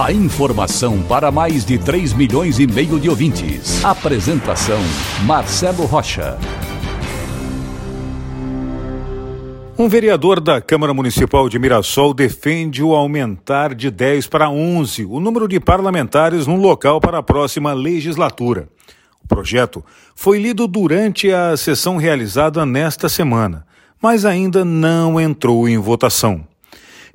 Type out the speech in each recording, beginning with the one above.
A informação para mais de 3 milhões e meio de ouvintes. Apresentação Marcelo Rocha. Um vereador da Câmara Municipal de Mirassol defende o aumentar de 10 para 11 o número de parlamentares no local para a próxima legislatura. O projeto foi lido durante a sessão realizada nesta semana, mas ainda não entrou em votação.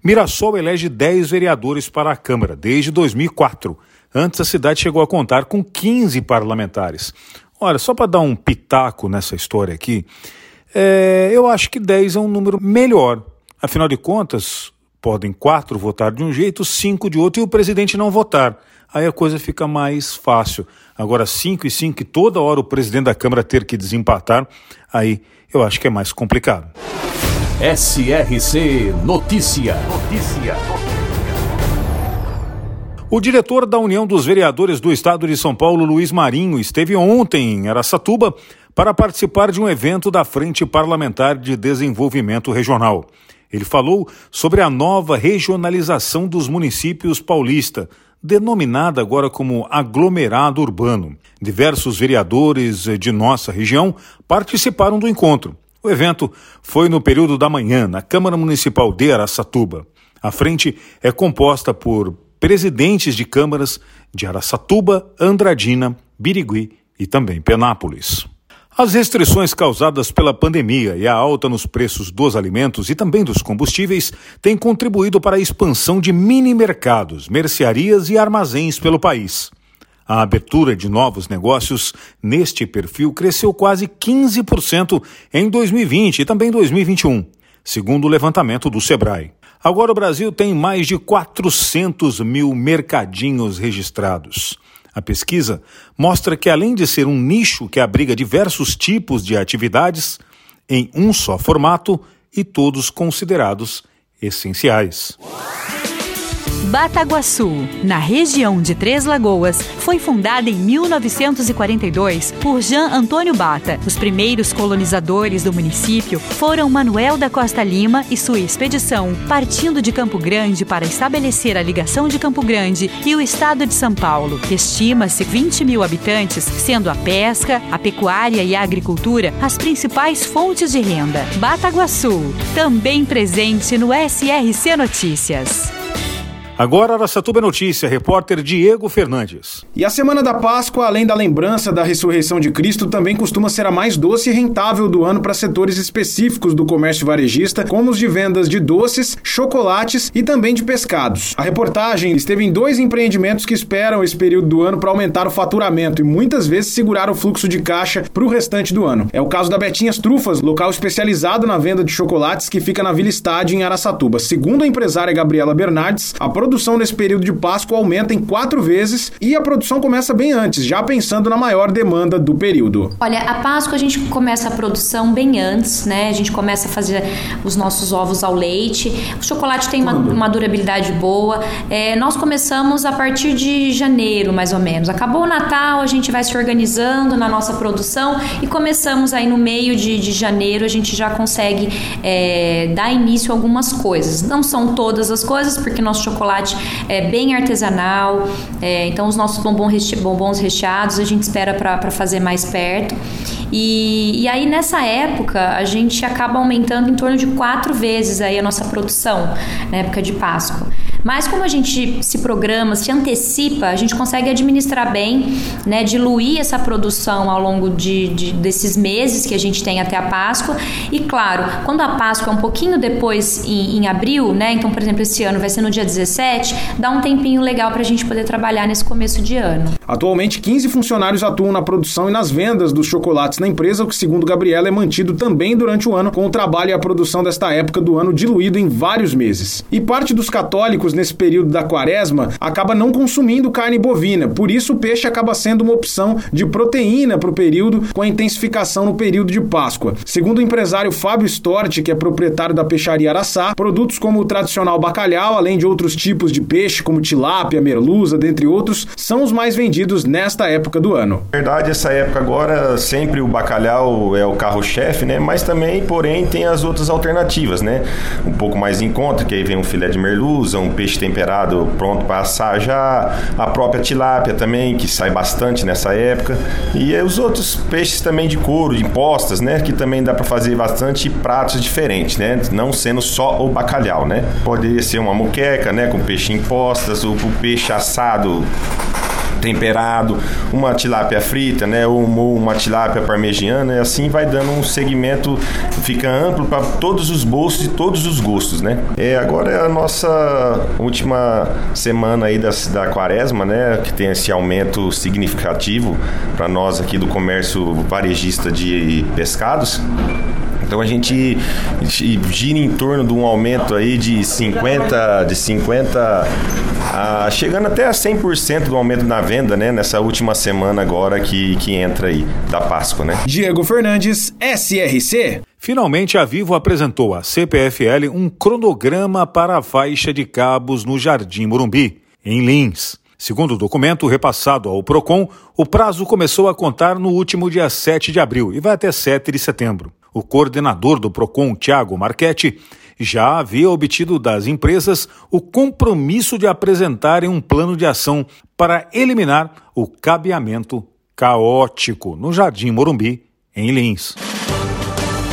Mirassol elege 10 vereadores para a Câmara desde 2004. Antes, a cidade chegou a contar com 15 parlamentares. Olha, só para dar um pitaco nessa história aqui, é, eu acho que 10 é um número melhor. Afinal de contas, podem quatro votar de um jeito, cinco de outro e o presidente não votar. Aí a coisa fica mais fácil. Agora, cinco e cinco, e toda hora o presidente da Câmara ter que desempatar, aí eu acho que é mais complicado. SRC Notícia. Notícia. O diretor da União dos Vereadores do Estado de São Paulo, Luiz Marinho, esteve ontem em Aracatuba para participar de um evento da Frente Parlamentar de Desenvolvimento Regional. Ele falou sobre a nova regionalização dos municípios paulista, denominada agora como aglomerado urbano. Diversos vereadores de nossa região participaram do encontro. O evento foi no período da manhã, na Câmara Municipal de Araçatuba. A frente é composta por presidentes de câmaras de Araçatuba, Andradina, Birigui e também Penápolis. As restrições causadas pela pandemia e a alta nos preços dos alimentos e também dos combustíveis têm contribuído para a expansão de mini mercados, mercearias e armazéns pelo país. A abertura de novos negócios neste perfil cresceu quase 15% em 2020 e também 2021, segundo o levantamento do Sebrae. Agora o Brasil tem mais de 400 mil mercadinhos registrados. A pesquisa mostra que, além de ser um nicho que abriga diversos tipos de atividades, em um só formato e todos considerados essenciais. Bataguaçu, na região de Três Lagoas, foi fundada em 1942 por Jean Antônio Bata. Os primeiros colonizadores do município foram Manuel da Costa Lima e sua expedição, partindo de Campo Grande para estabelecer a ligação de Campo Grande e o estado de São Paulo. Estima-se 20 mil habitantes, sendo a pesca, a pecuária e a agricultura as principais fontes de renda. Bataguaçu, também presente no SRC Notícias. Agora, Araçatuba Notícia, repórter Diego Fernandes. E a Semana da Páscoa, além da lembrança da ressurreição de Cristo, também costuma ser a mais doce e rentável do ano para setores específicos do comércio varejista, como os de vendas de doces, chocolates e também de pescados. A reportagem esteve em dois empreendimentos que esperam esse período do ano para aumentar o faturamento e muitas vezes segurar o fluxo de caixa para o restante do ano. É o caso da Betinhas Trufas, local especializado na venda de chocolates que fica na Vila Estádio, em Araçatuba. Segundo a empresária Gabriela Bernardes, a produção nesse período de Páscoa aumenta em quatro vezes e a produção começa bem antes, já pensando na maior demanda do período. Olha, a Páscoa a gente começa a produção bem antes, né? A gente começa a fazer os nossos ovos ao leite. O chocolate tem uma, uma durabilidade boa. É, nós começamos a partir de janeiro, mais ou menos. Acabou o Natal, a gente vai se organizando na nossa produção e começamos aí no meio de, de janeiro, a gente já consegue é, dar início a algumas coisas. Não são todas as coisas, porque nosso chocolate chocolate é bem artesanal. É, então, os nossos bombons, bombons recheados a gente espera para fazer mais perto. E, e aí, nessa época, a gente acaba aumentando em torno de quatro vezes aí a nossa produção, na época de Páscoa. Mas como a gente se programa, se antecipa, a gente consegue administrar bem, né, diluir essa produção ao longo de, de, desses meses que a gente tem até a Páscoa. E claro, quando a Páscoa é um pouquinho depois em, em abril, né, então por exemplo esse ano vai ser no dia 17, dá um tempinho legal para a gente poder trabalhar nesse começo de ano. Atualmente, 15 funcionários atuam na produção e nas vendas dos chocolates na empresa, o que, segundo Gabriela, é mantido também durante o ano, com o trabalho e a produção desta época do ano diluído em vários meses. E parte dos católicos, nesse período da quaresma, acaba não consumindo carne bovina, por isso o peixe acaba sendo uma opção de proteína para o período, com a intensificação no período de Páscoa. Segundo o empresário Fábio Storti, que é proprietário da peixaria Araçá, produtos como o tradicional bacalhau, além de outros tipos de peixe, como tilápia, merluza, dentre outros, são os mais vendidos nesta época do ano. Na verdade, essa época agora, sempre o bacalhau é o carro-chefe, né? Mas também, porém, tem as outras alternativas, né? Um pouco mais em conta, que aí vem um filé de merluza, um peixe temperado pronto para assar já, a própria tilápia também, que sai bastante nessa época, e os outros peixes também de couro, de impostas, né? Que também dá para fazer bastante pratos diferentes, né? Não sendo só o bacalhau, né? Poderia ser uma moqueca, né? Com peixe em postas, o, o peixe assado temperado, uma tilápia frita, né, ou uma tilápia parmegiana, e assim vai dando um segmento, fica amplo para todos os bolsos e todos os gostos, né. É, agora é a nossa última semana aí da, da quaresma, né, que tem esse aumento significativo para nós aqui do comércio varejista de pescados. Então a gente gira em torno de um aumento aí de 50, de 50 a, chegando até a 100% do aumento na venda, né, nessa última semana agora que, que entra aí da Páscoa, né? Diego Fernandes, SRC. Finalmente, a Vivo apresentou à CPFL um cronograma para a faixa de cabos no Jardim Morumbi, em Lins. Segundo o documento repassado ao PROCON, o prazo começou a contar no último dia 7 de abril e vai até 7 de setembro. O coordenador do PROCON, Tiago Marchetti, já havia obtido das empresas o compromisso de apresentarem um plano de ação para eliminar o cabeamento caótico no Jardim Morumbi, em Lins.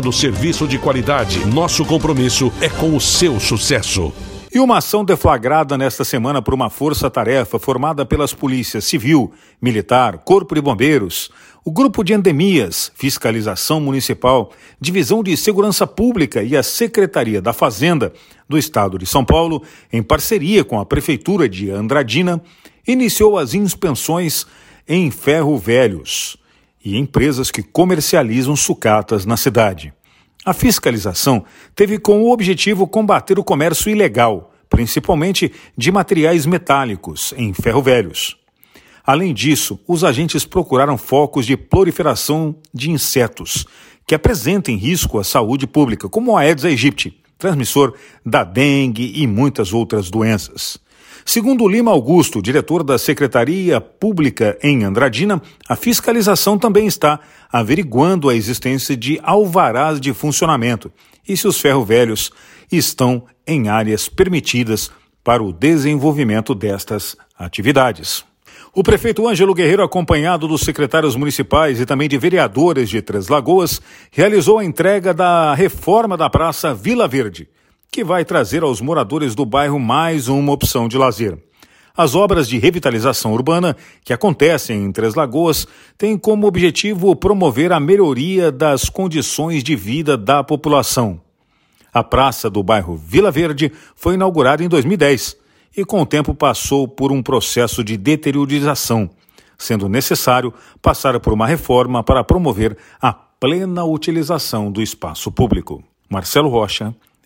oferecendo serviço de qualidade. Nosso compromisso é com o seu sucesso. E uma ação deflagrada nesta semana por uma força-tarefa formada pelas polícias civil, militar, corpo de bombeiros, o grupo de endemias, fiscalização municipal, divisão de segurança pública e a Secretaria da Fazenda do Estado de São Paulo, em parceria com a prefeitura de Andradina, iniciou as inspeções em ferro velhos e empresas que comercializam sucatas na cidade. A fiscalização teve como objetivo combater o comércio ilegal, principalmente de materiais metálicos em ferro velhos. Além disso, os agentes procuraram focos de proliferação de insetos que apresentem risco à saúde pública, como a Aedes aegypti, transmissor da dengue e muitas outras doenças. Segundo Lima Augusto, diretor da Secretaria Pública em Andradina, a fiscalização também está averiguando a existência de alvarás de funcionamento e se os ferro-velhos estão em áreas permitidas para o desenvolvimento destas atividades. O prefeito Ângelo Guerreiro, acompanhado dos secretários municipais e também de vereadores de Três Lagoas, realizou a entrega da reforma da Praça Vila Verde que vai trazer aos moradores do bairro mais uma opção de lazer. As obras de revitalização urbana que acontecem em Três Lagoas têm como objetivo promover a melhoria das condições de vida da população. A praça do bairro Vila Verde foi inaugurada em 2010 e, com o tempo, passou por um processo de deteriorização, sendo necessário passar por uma reforma para promover a plena utilização do espaço público. Marcelo Rocha,